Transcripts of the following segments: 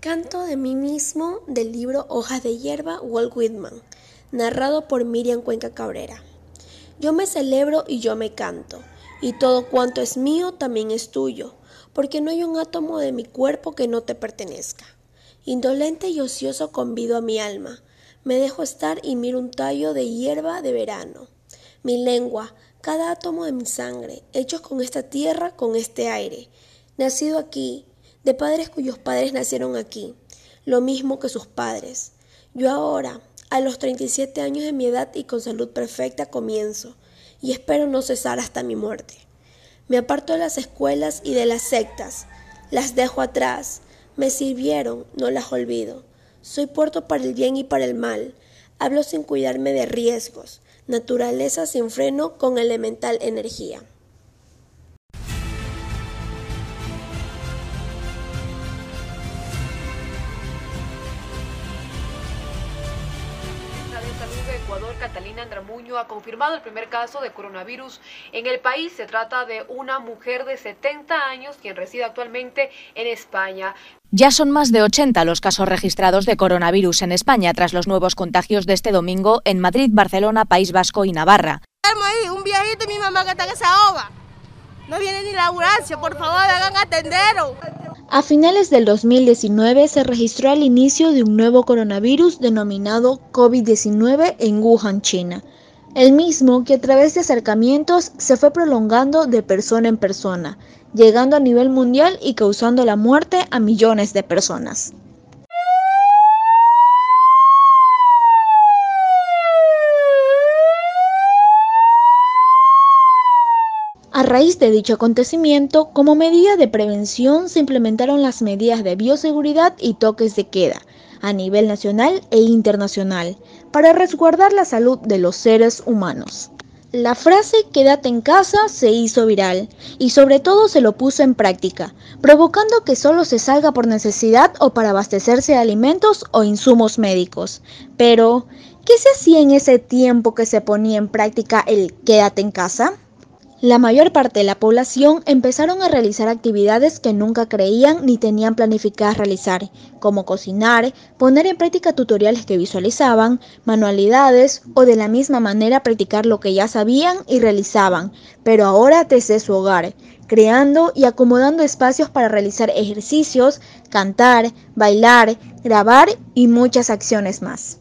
Canto de mí mismo del libro Hojas de hierba, Walt Whitman, narrado por Miriam Cuenca Cabrera. Yo me celebro y yo me canto, y todo cuanto es mío también es tuyo, porque no hay un átomo de mi cuerpo que no te pertenezca. Indolente y ocioso convido a mi alma, me dejo estar y miro un tallo de hierba de verano. Mi lengua, cada átomo de mi sangre, hechos con esta tierra, con este aire, nacido aquí, de padres cuyos padres nacieron aquí, lo mismo que sus padres. Yo ahora, a los 37 años de mi edad y con salud perfecta, comienzo, y espero no cesar hasta mi muerte. Me aparto de las escuelas y de las sectas, las dejo atrás, me sirvieron, no las olvido. Soy puerto para el bien y para el mal, hablo sin cuidarme de riesgos, naturaleza sin freno con elemental energía. Ecuador, Catalina Andramuño, ha confirmado el primer caso de coronavirus en el país. Se trata de una mujer de 70 años quien reside actualmente en España. Ya son más de 80 los casos registrados de coronavirus en España tras los nuevos contagios de este domingo en Madrid, Barcelona, País Vasco y Navarra. Un viejito mi mamá que está que se No viene ni la ambulancia, por favor, hagan atendero. A finales del 2019 se registró el inicio de un nuevo coronavirus denominado COVID-19 en Wuhan, China. El mismo que a través de acercamientos se fue prolongando de persona en persona, llegando a nivel mundial y causando la muerte a millones de personas. Raíz de dicho acontecimiento, como medida de prevención se implementaron las medidas de bioseguridad y toques de queda a nivel nacional e internacional para resguardar la salud de los seres humanos. La frase quédate en casa se hizo viral y sobre todo se lo puso en práctica, provocando que solo se salga por necesidad o para abastecerse de alimentos o insumos médicos. Pero, ¿qué se hacía en ese tiempo que se ponía en práctica el quédate en casa? La mayor parte de la población empezaron a realizar actividades que nunca creían ni tenían planificadas realizar, como cocinar, poner en práctica tutoriales que visualizaban, manualidades o de la misma manera practicar lo que ya sabían y realizaban, pero ahora desde su hogar, creando y acomodando espacios para realizar ejercicios, cantar, bailar, grabar y muchas acciones más.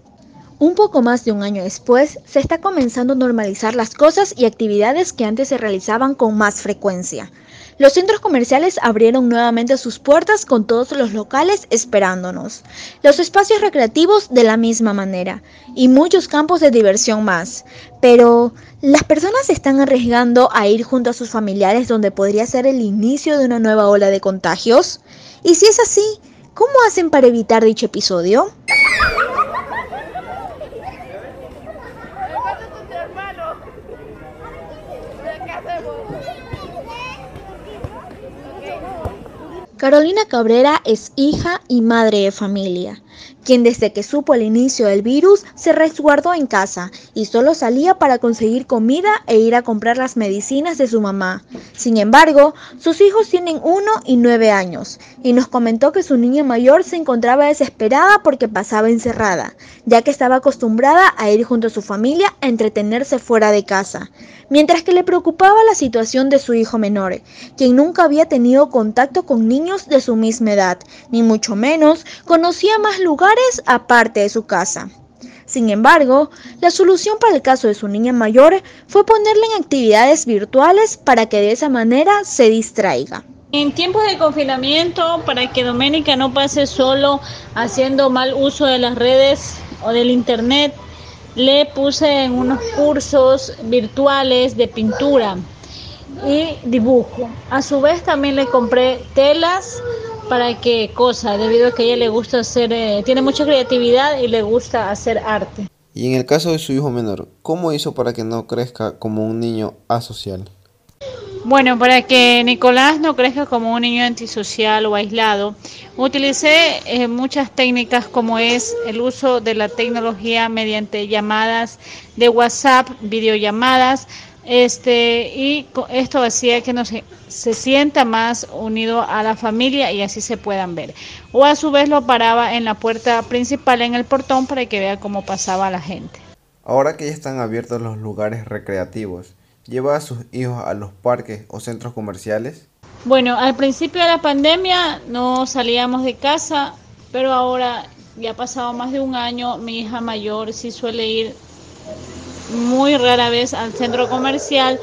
Un poco más de un año después, se está comenzando a normalizar las cosas y actividades que antes se realizaban con más frecuencia. Los centros comerciales abrieron nuevamente sus puertas con todos los locales esperándonos. Los espacios recreativos de la misma manera. Y muchos campos de diversión más. Pero, ¿las personas se están arriesgando a ir junto a sus familiares donde podría ser el inicio de una nueva ola de contagios? Y si es así, ¿cómo hacen para evitar dicho episodio? Carolina Cabrera es hija y madre de familia quien desde que supo el inicio del virus se resguardó en casa y solo salía para conseguir comida e ir a comprar las medicinas de su mamá. Sin embargo, sus hijos tienen uno y nueve años y nos comentó que su niña mayor se encontraba desesperada porque pasaba encerrada, ya que estaba acostumbrada a ir junto a su familia a entretenerse fuera de casa, mientras que le preocupaba la situación de su hijo menor, quien nunca había tenido contacto con niños de su misma edad, ni mucho menos conocía más lugares aparte de su casa. Sin embargo, la solución para el caso de su niña mayor fue ponerla en actividades virtuales para que de esa manera se distraiga. En tiempos de confinamiento, para que Doménica no pase solo haciendo mal uso de las redes o del internet, le puse en unos cursos virtuales de pintura y dibujo. A su vez también le compré telas para qué cosa, debido a que a ella le gusta hacer, eh, tiene mucha creatividad y le gusta hacer arte. Y en el caso de su hijo menor, ¿cómo hizo para que no crezca como un niño asocial? Bueno, para que Nicolás no crezca como un niño antisocial o aislado, utilicé eh, muchas técnicas como es el uso de la tecnología mediante llamadas de WhatsApp, videollamadas, Este, y esto hacía que no se, se sienta más unido a la familia y así se puedan ver. O a su vez lo paraba en la puerta principal, en el portón, para que vea cómo pasaba la gente. Ahora que ya están abiertos los lugares recreativos, ¿lleva a sus hijos a los parques o centros comerciales? Bueno, al principio de la pandemia no salíamos de casa, pero ahora ya ha pasado más de un año, mi hija mayor sí suele ir muy rara vez al centro comercial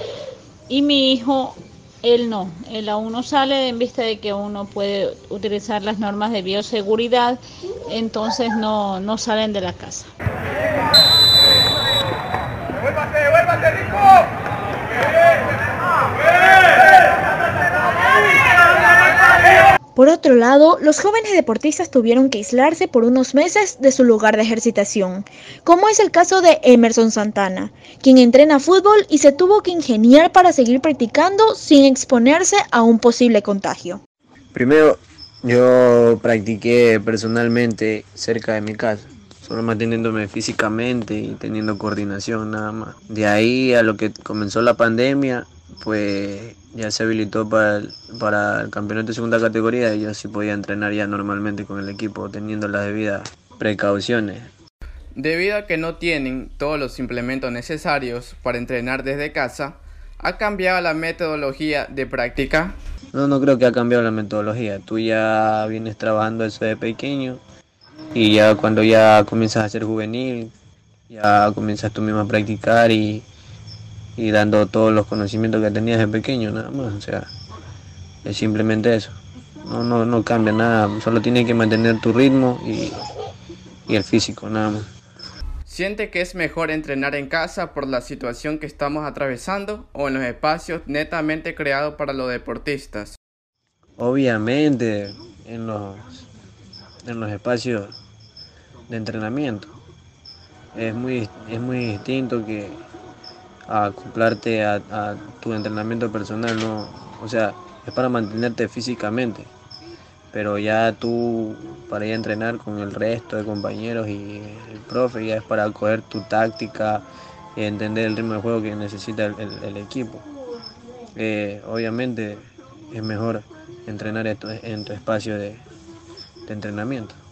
y mi hijo, él no, él aún no sale en vista de que uno puede utilizar las normas de bioseguridad, entonces no, no salen de la casa. Por otro lado, los jóvenes deportistas tuvieron que aislarse por unos meses de su lugar de ejercitación, como es el caso de Emerson Santana, quien entrena fútbol y se tuvo que ingeniar para seguir practicando sin exponerse a un posible contagio. Primero, yo practiqué personalmente cerca de mi casa, solo manteniéndome físicamente y teniendo coordinación nada más. De ahí a lo que comenzó la pandemia, pues ya se habilitó para el, para el campeonato de segunda categoría y yo sí podía entrenar ya normalmente con el equipo teniendo las debidas precauciones. Debido a que no tienen todos los implementos necesarios para entrenar desde casa, ¿ha cambiado la metodología de práctica? No, no creo que ha cambiado la metodología. Tú ya vienes trabajando eso de pequeño y ya cuando ya comienzas a ser juvenil, ya comienzas tú mismo a practicar y y dando todos los conocimientos que tenías de pequeño, nada más. O sea, es simplemente eso. No, no, no cambia nada, solo tienes que mantener tu ritmo y, y el físico, nada más. ¿Siente que es mejor entrenar en casa por la situación que estamos atravesando o en los espacios netamente creados para los deportistas? Obviamente, en los, en los espacios de entrenamiento. Es muy, es muy distinto que, a acoplarte a, tu entrenamiento personal, no, o sea, es para mantenerte físicamente, pero ya tú para ir a entrenar con el resto de compañeros y el profe ya es para coger tu táctica y entender el ritmo de juego que necesita el, equipo. Eh, obviamente es mejor entrenar en tu espacio de entrenamiento.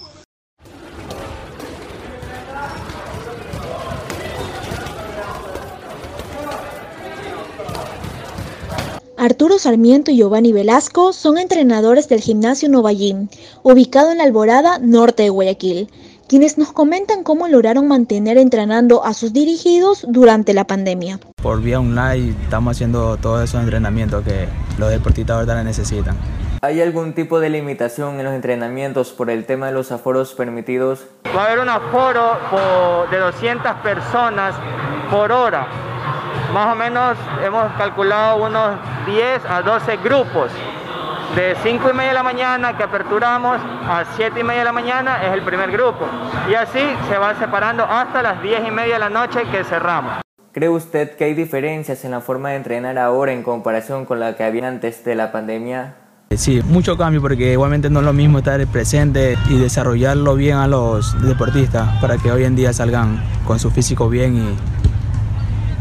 Arturo Sarmiento y Giovanni Velasco son entrenadores del gimnasio Nova Gym, ubicado en la Alborada, norte de Guayaquil, quienes nos comentan cómo lograron mantener entrenando a sus dirigidos durante la pandemia. Por vía online estamos haciendo todos esos entrenamientos que los deportistas ahorita necesitan. ¿Hay algún tipo de limitación en los entrenamientos por el tema de los aforos permitidos? Va a haber un aforo de 200 personas por hora más o menos hemos calculado unos 10 a 12 grupos. De 5 y media de la mañana que aperturamos a 7 y media de la mañana es el primer grupo. Y así se va separando hasta las 10 y media de la noche que cerramos. ¿Cree usted que hay diferencias en la forma de entrenar ahora en comparación con la que había antes de la pandemia? Sí, mucho cambio porque igualmente no es lo mismo estar presente y desarrollarlo bien a los deportistas para que hoy en día salgan con su físico bien y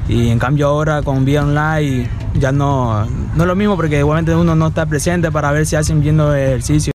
y en cambio ahora con vía online ya no, no es lo mismo porque igualmente uno no está presente para ver si hacen viendo ejercicio.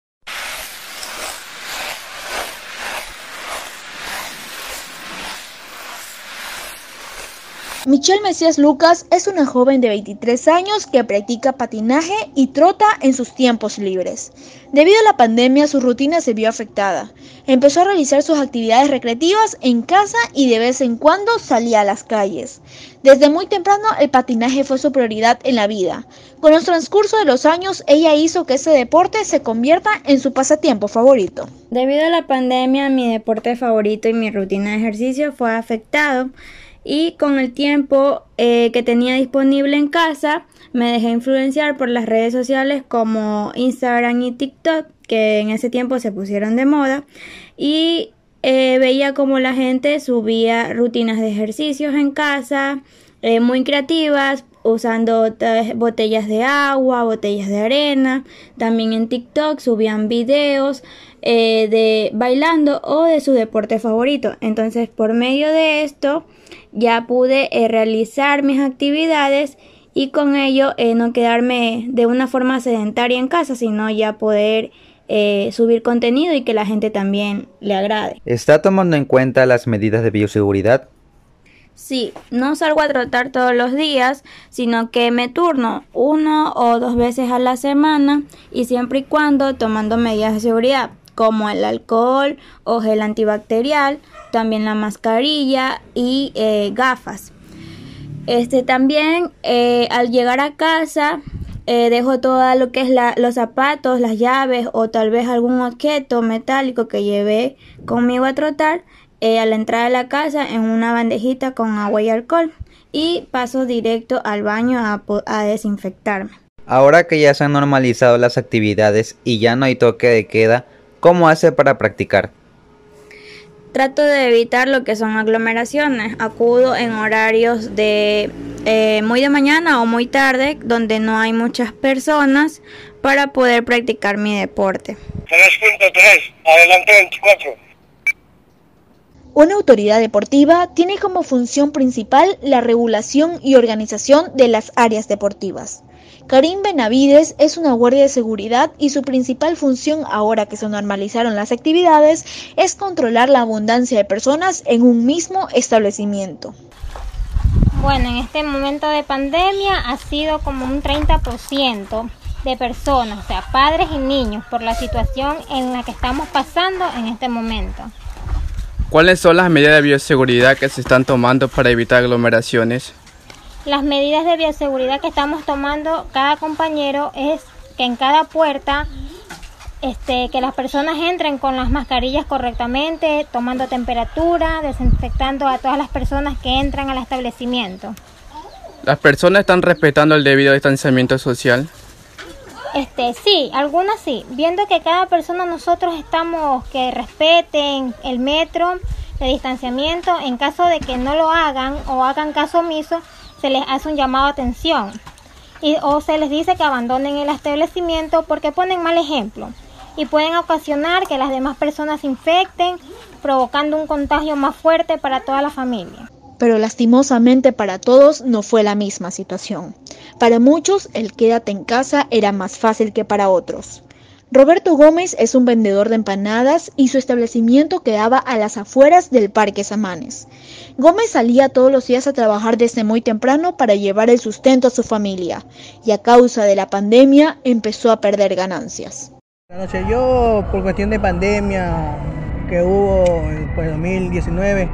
Michelle Mesías Lucas es una joven de 23 años que practica patinaje y trota en sus tiempos libres. Debido a la pandemia su rutina se vio afectada. Empezó a realizar sus actividades recreativas en casa y de vez en cuando salía a las calles. Desde muy temprano el patinaje fue su prioridad en la vida. Con el transcurso de los años ella hizo que ese deporte se convierta en su pasatiempo favorito. Debido a la pandemia mi deporte favorito y mi rutina de ejercicio fue afectado y con el tiempo eh, que tenía disponible en casa me dejé influenciar por las redes sociales como Instagram y TikTok que en ese tiempo se pusieron de moda y eh, veía como la gente subía rutinas de ejercicios en casa eh, muy creativas usando botellas de agua, botellas de arena. También en TikTok subían videos eh, de bailando o de su deporte favorito. Entonces, por medio de esto, ya pude eh, realizar mis actividades y con ello eh, no quedarme de una forma sedentaria en casa, sino ya poder subir contenido y que la gente también le agrade. ¿Está tomando en cuenta las medidas de bioseguridad? Sí, no salgo a trotar todos los días, sino que me turno uno o dos veces a la semana y siempre y cuando tomando medidas de seguridad como el alcohol o gel antibacterial, también la mascarilla y eh, gafas. Este también eh, al llegar a casa eh, dejo todo lo que es los zapatos, las llaves o tal vez algún objeto metálico que llevé conmigo a trotar eh, a la entrada de la casa en una bandejita con agua y alcohol y paso directo al baño a, a desinfectarme. Ahora que ya se han normalizado las actividades y ya no hay toque de queda, ¿cómo hace para practicar? Trato de evitar lo que son aglomeraciones. Acudo en horarios de eh, muy de mañana o muy tarde, donde no hay muchas personas, para poder practicar mi deporte. 3.3, adelante 24. Una autoridad deportiva tiene como función principal la regulación y organización de las áreas deportivas. Karim Benavides es una guardia de seguridad y su principal función ahora que se normalizaron las actividades es controlar la abundancia de personas en un mismo establecimiento. Bueno, en este momento de pandemia ha sido como un 30% de personas, o sea, padres y niños, por la situación en la que estamos pasando en este momento. ¿Cuáles son las medidas de bioseguridad que se están tomando para evitar aglomeraciones? Las medidas de bioseguridad que estamos tomando cada compañero es que en cada puerta este, que las personas entren con las mascarillas correctamente, tomando temperatura, desinfectando a todas las personas que entran al establecimiento. ¿Las personas están respetando el debido distanciamiento social? Este, sí, algunas sí. Viendo que cada persona nosotros estamos que respeten el metro de distanciamiento, en caso de que no lo hagan o hagan caso omiso, se les hace un llamado a atención. Y, o se les dice que abandonen el establecimiento porque ponen mal ejemplo y pueden ocasionar que las demás personas se infecten, provocando un contagio más fuerte para toda la familia pero lastimosamente para todos no fue la misma situación. Para muchos el quédate en casa era más fácil que para otros. Roberto Gómez es un vendedor de empanadas y su establecimiento quedaba a las afueras del Parque Samanes. Gómez salía todos los días a trabajar desde muy temprano para llevar el sustento a su familia y a causa de la pandemia empezó a perder ganancias. yo por cuestión de pandemia que hubo en 2019,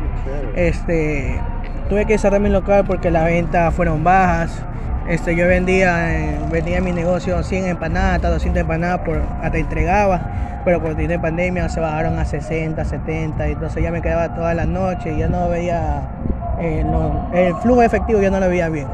este, tuve que cerrar mi local porque las ventas fueron bajas. Este, yo vendía, vendía mi negocio 100 empanadas, 200 empanadas, por, hasta entregaba, pero por tiene pandemia se bajaron a 60, 70, entonces ya me quedaba toda la noche y ya no veía, eh, el flujo efectivo ya no lo veía bien.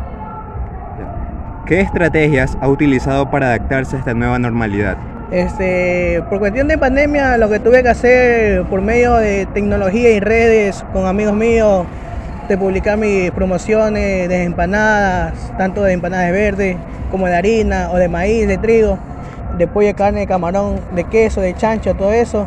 ¿Qué estrategias ha utilizado para adaptarse a esta nueva normalidad? Este, por cuestión de pandemia, lo que tuve que hacer por medio de tecnología y redes con amigos míos, publicar mis promociones de empanadas, tanto de empanadas de verde como de harina o de maíz, de trigo, de pollo, de carne, de camarón, de queso, de chancho, todo eso.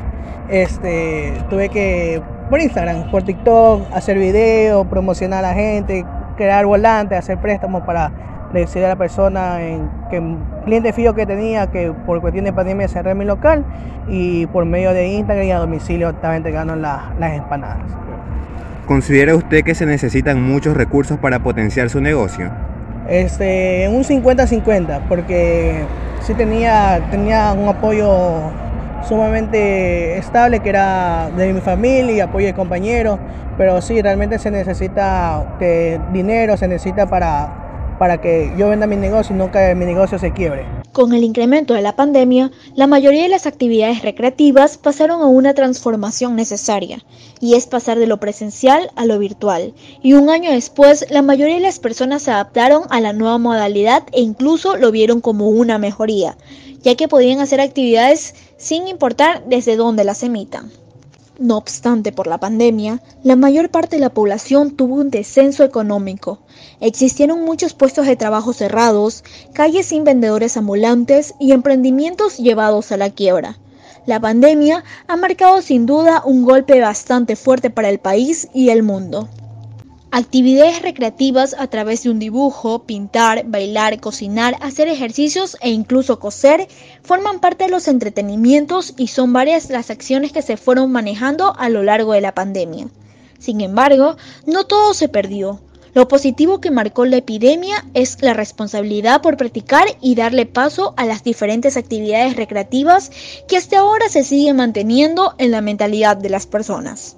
Este, tuve que por Instagram, por TikTok, hacer videos, promocionar a la gente, crear volantes, hacer préstamos para decirle a la persona que cliente fijo que tenía que por cuestión de pandemia cerré mi local y por medio de Instagram y a domicilio estaba entregando las empanadas. ¿Considera usted que se necesitan muchos recursos para potenciar su negocio? Este, un 50-50, porque sí tenía, tenía un apoyo sumamente estable que era de mi familia y apoyo de compañeros, pero sí, realmente se necesita de dinero, se necesita para, para que yo venda mi negocio y nunca mi negocio se quiebre. Con el incremento de la pandemia, la mayoría de las actividades recreativas pasaron a una transformación necesaria, y es pasar de lo presencial a lo virtual. Y un año después, la mayoría de las personas se adaptaron a la nueva modalidad e incluso lo vieron como una mejoría, ya que podían hacer actividades sin importar desde dónde las emitan. No obstante, por la pandemia, la mayor parte de la población tuvo un descenso económico. Existieron muchos puestos de trabajo cerrados, calles sin vendedores ambulantes y emprendimientos llevados a la quiebra. La pandemia ha marcado sin duda un golpe bastante fuerte para el país y el mundo. Actividades recreativas a través de un dibujo, pintar, bailar, cocinar, hacer ejercicios e incluso coser forman parte de los entretenimientos y son varias las acciones que se fueron manejando a lo largo de la pandemia. Sin embargo, no todo se perdió. Lo positivo que marcó la epidemia es la responsabilidad por practicar y darle paso a las diferentes actividades recreativas que hasta ahora se siguen manteniendo en la mentalidad de las personas.